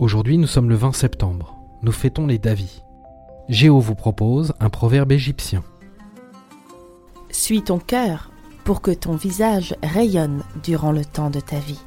Aujourd'hui, nous sommes le 20 septembre. Nous fêtons les Davis. Géo vous propose un proverbe égyptien. Suis ton cœur pour que ton visage rayonne durant le temps de ta vie.